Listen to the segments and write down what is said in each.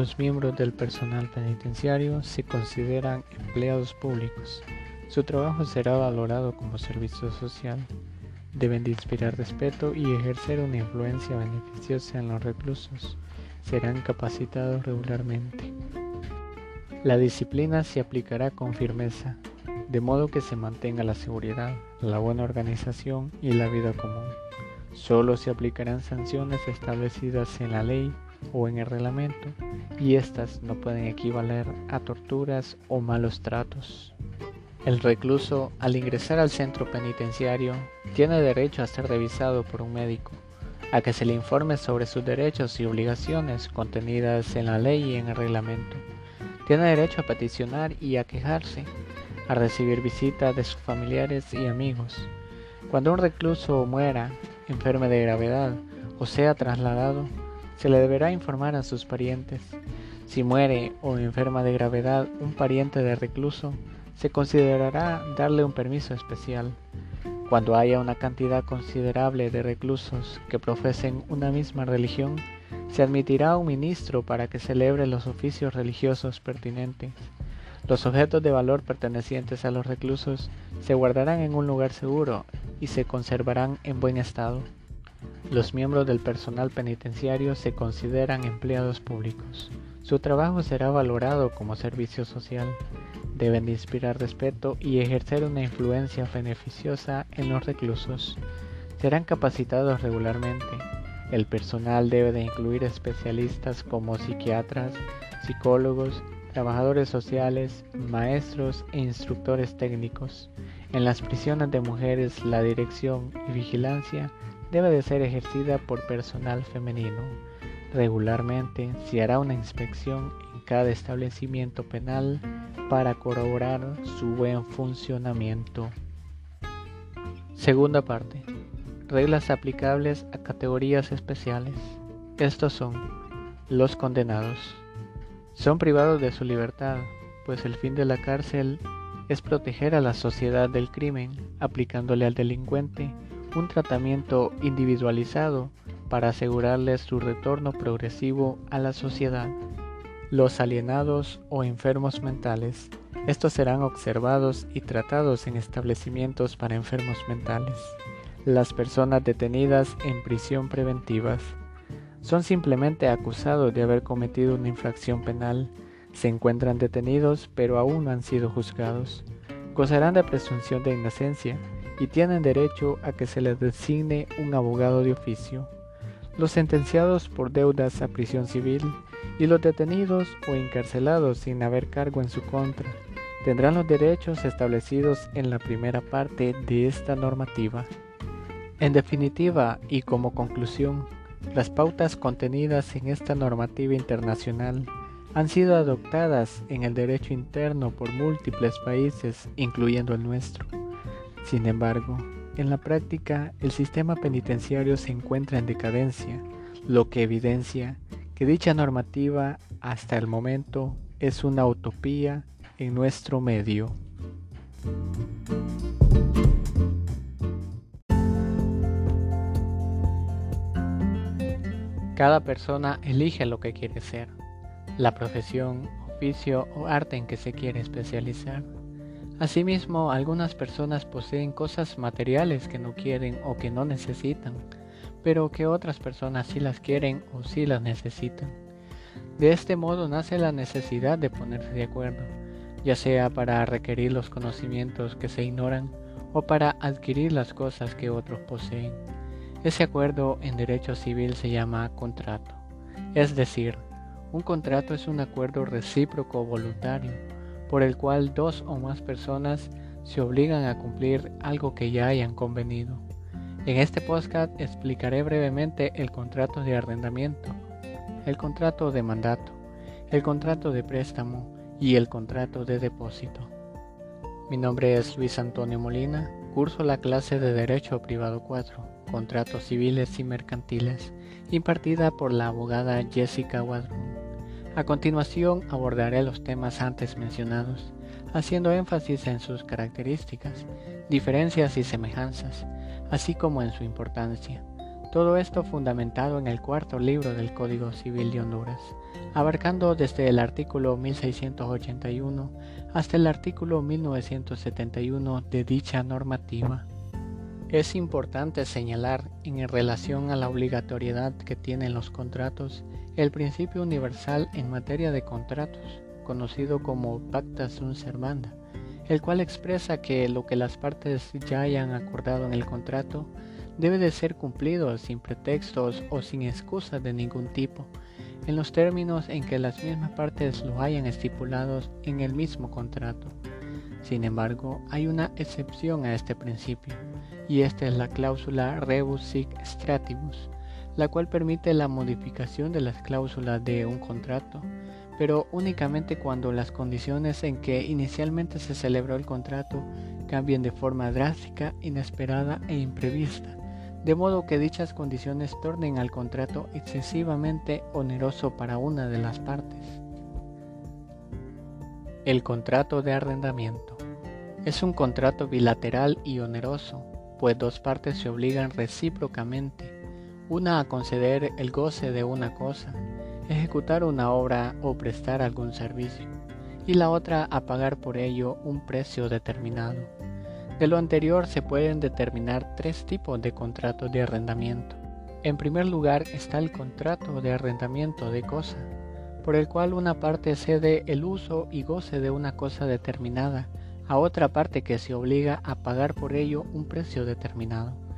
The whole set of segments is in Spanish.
Los miembros del personal penitenciario se consideran empleados públicos. Su trabajo será valorado como servicio social. Deben de inspirar respeto y ejercer una influencia beneficiosa en los reclusos. Serán capacitados regularmente. La disciplina se aplicará con firmeza, de modo que se mantenga la seguridad, la buena organización y la vida común. Solo se aplicarán sanciones establecidas en la ley o en el reglamento y éstas no pueden equivaler a torturas o malos tratos. El recluso, al ingresar al centro penitenciario, tiene derecho a ser revisado por un médico, a que se le informe sobre sus derechos y obligaciones contenidas en la ley y en el reglamento. Tiene derecho a peticionar y a quejarse, a recibir visitas de sus familiares y amigos. Cuando un recluso muera, enferme de gravedad o sea trasladado, se le deberá informar a sus parientes. Si muere o enferma de gravedad un pariente de recluso, se considerará darle un permiso especial. Cuando haya una cantidad considerable de reclusos que profesen una misma religión, se admitirá un ministro para que celebre los oficios religiosos pertinentes. Los objetos de valor pertenecientes a los reclusos se guardarán en un lugar seguro y se conservarán en buen estado. Los miembros del personal penitenciario se consideran empleados públicos. Su trabajo será valorado como servicio social. Deben de inspirar respeto y ejercer una influencia beneficiosa en los reclusos. Serán capacitados regularmente. El personal debe de incluir especialistas como psiquiatras, psicólogos, trabajadores sociales, maestros e instructores técnicos. En las prisiones de mujeres la dirección y vigilancia debe de ser ejercida por personal femenino. Regularmente se hará una inspección en cada establecimiento penal para corroborar su buen funcionamiento. Segunda parte. Reglas aplicables a categorías especiales. Estos son los condenados. Son privados de su libertad, pues el fin de la cárcel es proteger a la sociedad del crimen, aplicándole al delincuente un tratamiento individualizado para asegurarles su retorno progresivo a la sociedad. Los alienados o enfermos mentales. Estos serán observados y tratados en establecimientos para enfermos mentales. Las personas detenidas en prisión preventivas son simplemente acusados de haber cometido una infracción penal. Se encuentran detenidos pero aún no han sido juzgados. Gozarán de presunción de inocencia y tienen derecho a que se les designe un abogado de oficio. Los sentenciados por deudas a prisión civil y los detenidos o encarcelados sin haber cargo en su contra tendrán los derechos establecidos en la primera parte de esta normativa. En definitiva y como conclusión, las pautas contenidas en esta normativa internacional han sido adoptadas en el derecho interno por múltiples países, incluyendo el nuestro. Sin embargo, en la práctica el sistema penitenciario se encuentra en decadencia, lo que evidencia que dicha normativa hasta el momento es una utopía en nuestro medio. Cada persona elige lo que quiere ser, la profesión, oficio o arte en que se quiere especializar. Asimismo, algunas personas poseen cosas materiales que no quieren o que no necesitan, pero que otras personas sí las quieren o sí las necesitan. De este modo nace la necesidad de ponerse de acuerdo, ya sea para requerir los conocimientos que se ignoran o para adquirir las cosas que otros poseen. Ese acuerdo en derecho civil se llama contrato, es decir, un contrato es un acuerdo recíproco voluntario por el cual dos o más personas se obligan a cumplir algo que ya hayan convenido. En este podcast explicaré brevemente el contrato de arrendamiento, el contrato de mandato, el contrato de préstamo y el contrato de depósito. Mi nombre es Luis Antonio Molina, curso la clase de Derecho Privado 4, Contratos Civiles y Mercantiles, impartida por la abogada Jessica Wadrum. A continuación abordaré los temas antes mencionados, haciendo énfasis en sus características, diferencias y semejanzas, así como en su importancia. Todo esto fundamentado en el cuarto libro del Código Civil de Honduras, abarcando desde el artículo 1681 hasta el artículo 1971 de dicha normativa. Es importante señalar en relación a la obligatoriedad que tienen los contratos el principio universal en materia de contratos, conocido como pacta sunt servanda, el cual expresa que lo que las partes ya hayan acordado en el contrato debe de ser cumplido sin pretextos o sin excusas de ningún tipo, en los términos en que las mismas partes lo hayan estipulado en el mismo contrato. Sin embargo, hay una excepción a este principio, y esta es la cláusula rebus sic stratibus, la cual permite la modificación de las cláusulas de un contrato, pero únicamente cuando las condiciones en que inicialmente se celebró el contrato cambien de forma drástica, inesperada e imprevista, de modo que dichas condiciones tornen al contrato excesivamente oneroso para una de las partes. El contrato de arrendamiento es un contrato bilateral y oneroso, pues dos partes se obligan recíprocamente, una a conceder el goce de una cosa, ejecutar una obra o prestar algún servicio, y la otra a pagar por ello un precio determinado. De lo anterior se pueden determinar tres tipos de contratos de arrendamiento. En primer lugar está el contrato de arrendamiento de cosa, por el cual una parte cede el uso y goce de una cosa determinada a otra parte que se obliga a pagar por ello un precio determinado.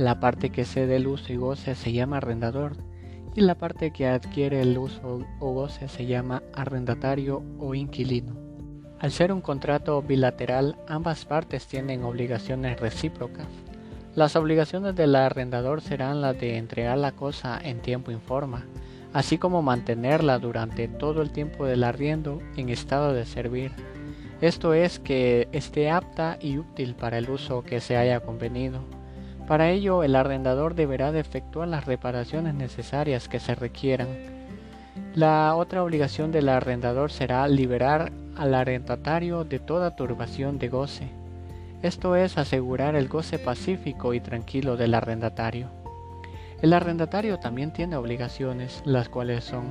La parte que cede el uso y goce se llama arrendador y la parte que adquiere el uso o goce se llama arrendatario o inquilino. Al ser un contrato bilateral, ambas partes tienen obligaciones recíprocas. Las obligaciones del arrendador serán las de entregar la cosa en tiempo informa, así como mantenerla durante todo el tiempo del arriendo en estado de servir esto es que esté apta y útil para el uso que se haya convenido. Para ello, el arrendador deberá de efectuar las reparaciones necesarias que se requieran. La otra obligación del arrendador será liberar al arrendatario de toda turbación de goce. Esto es asegurar el goce pacífico y tranquilo del arrendatario. El arrendatario también tiene obligaciones, las cuales son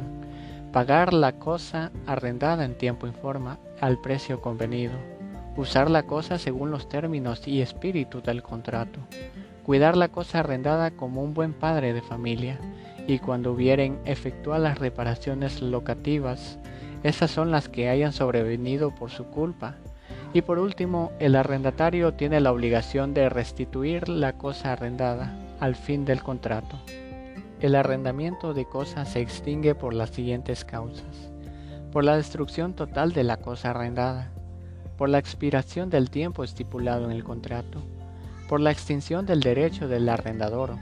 pagar la cosa arrendada en tiempo y forma al precio convenido, usar la cosa según los términos y espíritu del contrato, cuidar la cosa arrendada como un buen padre de familia, y cuando hubieren efectuar las reparaciones locativas, esas son las que hayan sobrevenido por su culpa. Y por último, el arrendatario tiene la obligación de restituir la cosa arrendada al fin del contrato. El arrendamiento de cosas se extingue por las siguientes causas. Por la destrucción total de la cosa arrendada, por la expiración del tiempo estipulado en el contrato, por la extinción del derecho del arrendador,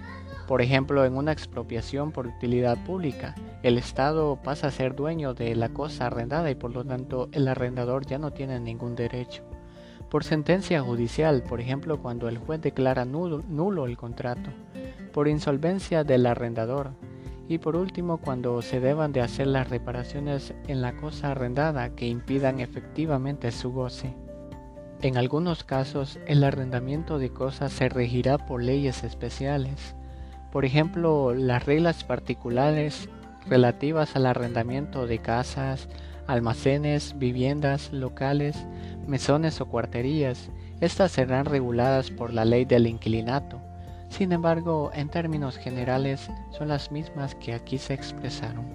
por ejemplo, en una expropiación por utilidad pública, el Estado pasa a ser dueño de la cosa arrendada y por lo tanto el arrendador ya no tiene ningún derecho. Por sentencia judicial, por ejemplo, cuando el juez declara nulo, nulo el contrato, por insolvencia del arrendador y por último cuando se deban de hacer las reparaciones en la cosa arrendada que impidan efectivamente su goce. En algunos casos el arrendamiento de cosas se regirá por leyes especiales, por ejemplo las reglas particulares relativas al arrendamiento de casas, almacenes, viviendas, locales, mesones o cuarterías, estas serán reguladas por la ley del inquilinato, sin embargo, en términos generales son las mismas que aquí se expresaron.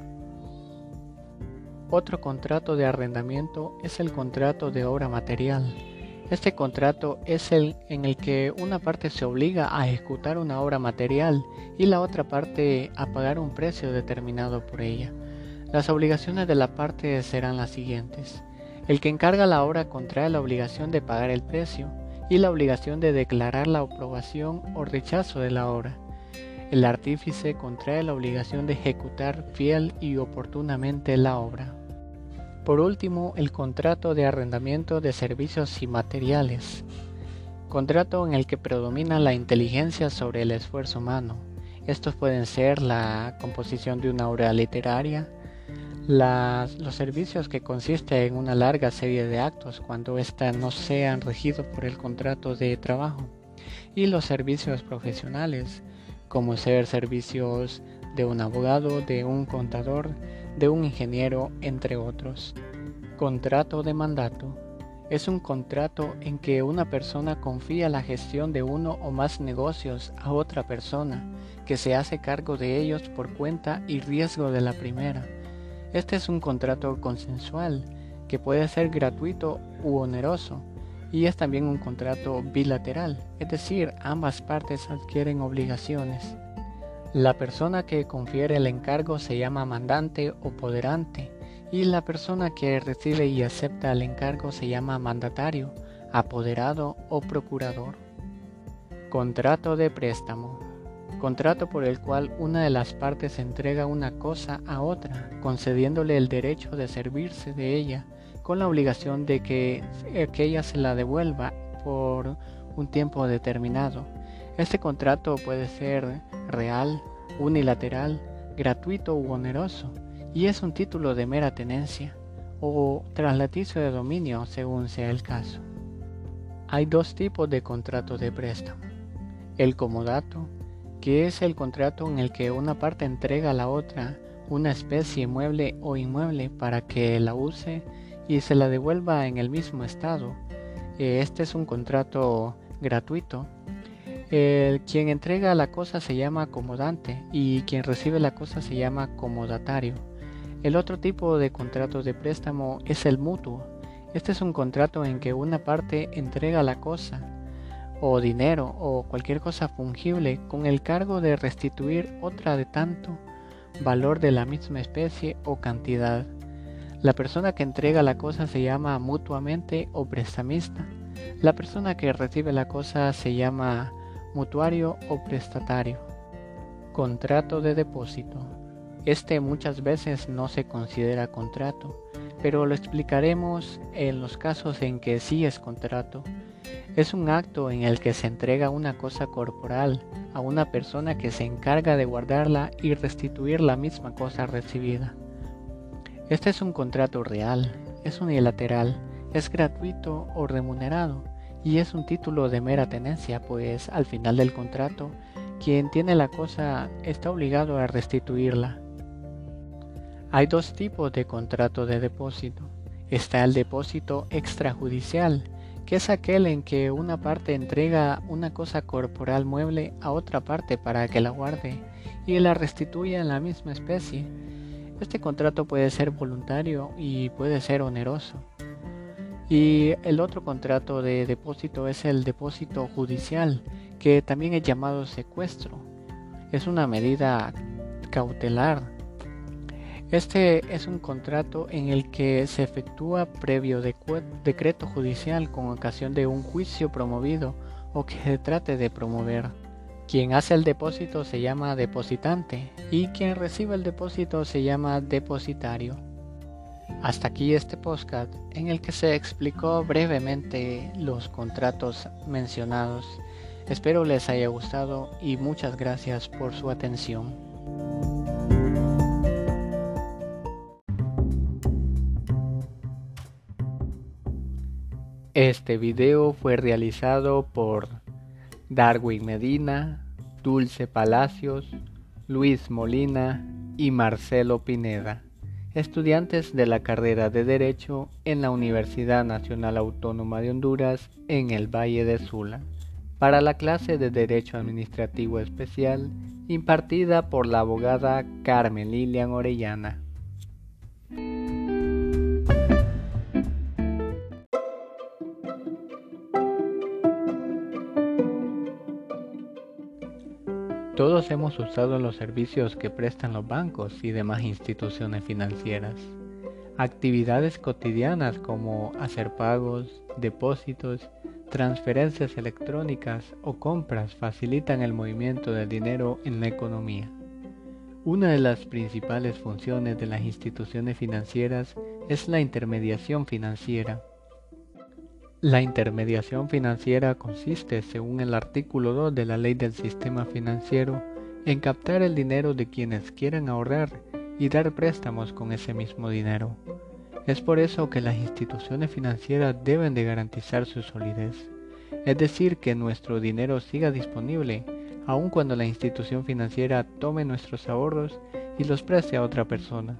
Otro contrato de arrendamiento es el contrato de obra material. Este contrato es el en el que una parte se obliga a ejecutar una obra material y la otra parte a pagar un precio determinado por ella. Las obligaciones de la parte serán las siguientes. El que encarga la obra contrae la obligación de pagar el precio y la obligación de declarar la aprobación o rechazo de la obra. El artífice contrae la obligación de ejecutar fiel y oportunamente la obra. Por último, el contrato de arrendamiento de servicios y materiales. Contrato en el que predomina la inteligencia sobre el esfuerzo humano. Estos pueden ser la composición de una obra literaria, los servicios que consisten en una larga serie de actos cuando éstas no sean regidos por el contrato de trabajo y los servicios profesionales como ser servicios de un abogado, de un contador, de un ingeniero, entre otros. Contrato de mandato. Es un contrato en que una persona confía la gestión de uno o más negocios a otra persona, que se hace cargo de ellos por cuenta y riesgo de la primera. Este es un contrato consensual, que puede ser gratuito u oneroso, y es también un contrato bilateral, es decir, ambas partes adquieren obligaciones. La persona que confiere el encargo se llama mandante o poderante y la persona que recibe y acepta el encargo se llama mandatario, apoderado o procurador. Contrato de préstamo. Contrato por el cual una de las partes entrega una cosa a otra, concediéndole el derecho de servirse de ella con la obligación de que aquella se la devuelva por un tiempo determinado. Este contrato puede ser real, unilateral, gratuito u oneroso, y es un título de mera tenencia o traslaticio de dominio según sea el caso. Hay dos tipos de contrato de préstamo. El comodato, que es el contrato en el que una parte entrega a la otra una especie mueble o inmueble para que la use y se la devuelva en el mismo estado. Eh, este es un contrato gratuito. El, quien entrega la cosa se llama acomodante y quien recibe la cosa se llama acomodatario. El otro tipo de contrato de préstamo es el mutuo. Este es un contrato en que una parte entrega la cosa o dinero o cualquier cosa fungible con el cargo de restituir otra de tanto valor de la misma especie o cantidad. La persona que entrega la cosa se llama mutuamente o prestamista. La persona que recibe la cosa se llama mutuario o prestatario. Contrato de depósito. Este muchas veces no se considera contrato, pero lo explicaremos en los casos en que sí es contrato. Es un acto en el que se entrega una cosa corporal a una persona que se encarga de guardarla y restituir la misma cosa recibida. Este es un contrato real, es unilateral, es gratuito o remunerado y es un título de mera tenencia, pues al final del contrato, quien tiene la cosa está obligado a restituirla. Hay dos tipos de contrato de depósito. Está el depósito extrajudicial, que es aquel en que una parte entrega una cosa corporal mueble a otra parte para que la guarde y la restituya en la misma especie este contrato puede ser voluntario y puede ser oneroso. Y el otro contrato de depósito es el depósito judicial, que también es llamado secuestro. Es una medida cautelar. Este es un contrato en el que se efectúa previo decreto judicial con ocasión de un juicio promovido o que se trate de promover. Quien hace el depósito se llama depositante y quien recibe el depósito se llama depositario. Hasta aquí este podcast en el que se explicó brevemente los contratos mencionados. Espero les haya gustado y muchas gracias por su atención. Este video fue realizado por Darwin Medina, Dulce Palacios, Luis Molina y Marcelo Pineda, estudiantes de la carrera de Derecho en la Universidad Nacional Autónoma de Honduras en el Valle de Sula, para la clase de Derecho Administrativo Especial impartida por la abogada Carmen Lilian Orellana. Todos hemos usado los servicios que prestan los bancos y demás instituciones financieras. Actividades cotidianas como hacer pagos, depósitos, transferencias electrónicas o compras facilitan el movimiento del dinero en la economía. Una de las principales funciones de las instituciones financieras es la intermediación financiera. La intermediación financiera consiste, según el artículo 2 de la Ley del Sistema Financiero, en captar el dinero de quienes quieran ahorrar y dar préstamos con ese mismo dinero. Es por eso que las instituciones financieras deben de garantizar su solidez, es decir, que nuestro dinero siga disponible aun cuando la institución financiera tome nuestros ahorros y los preste a otra persona.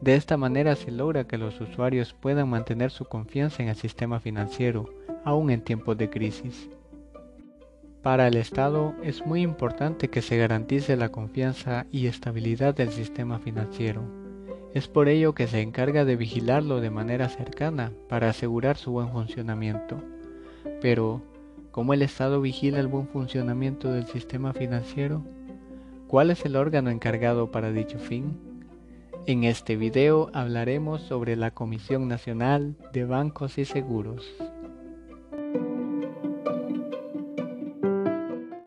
De esta manera se logra que los usuarios puedan mantener su confianza en el sistema financiero, aun en tiempos de crisis. Para el Estado es muy importante que se garantice la confianza y estabilidad del sistema financiero. Es por ello que se encarga de vigilarlo de manera cercana para asegurar su buen funcionamiento. Pero, ¿cómo el Estado vigila el buen funcionamiento del sistema financiero? ¿Cuál es el órgano encargado para dicho fin? En este video hablaremos sobre la Comisión Nacional de Bancos y Seguros.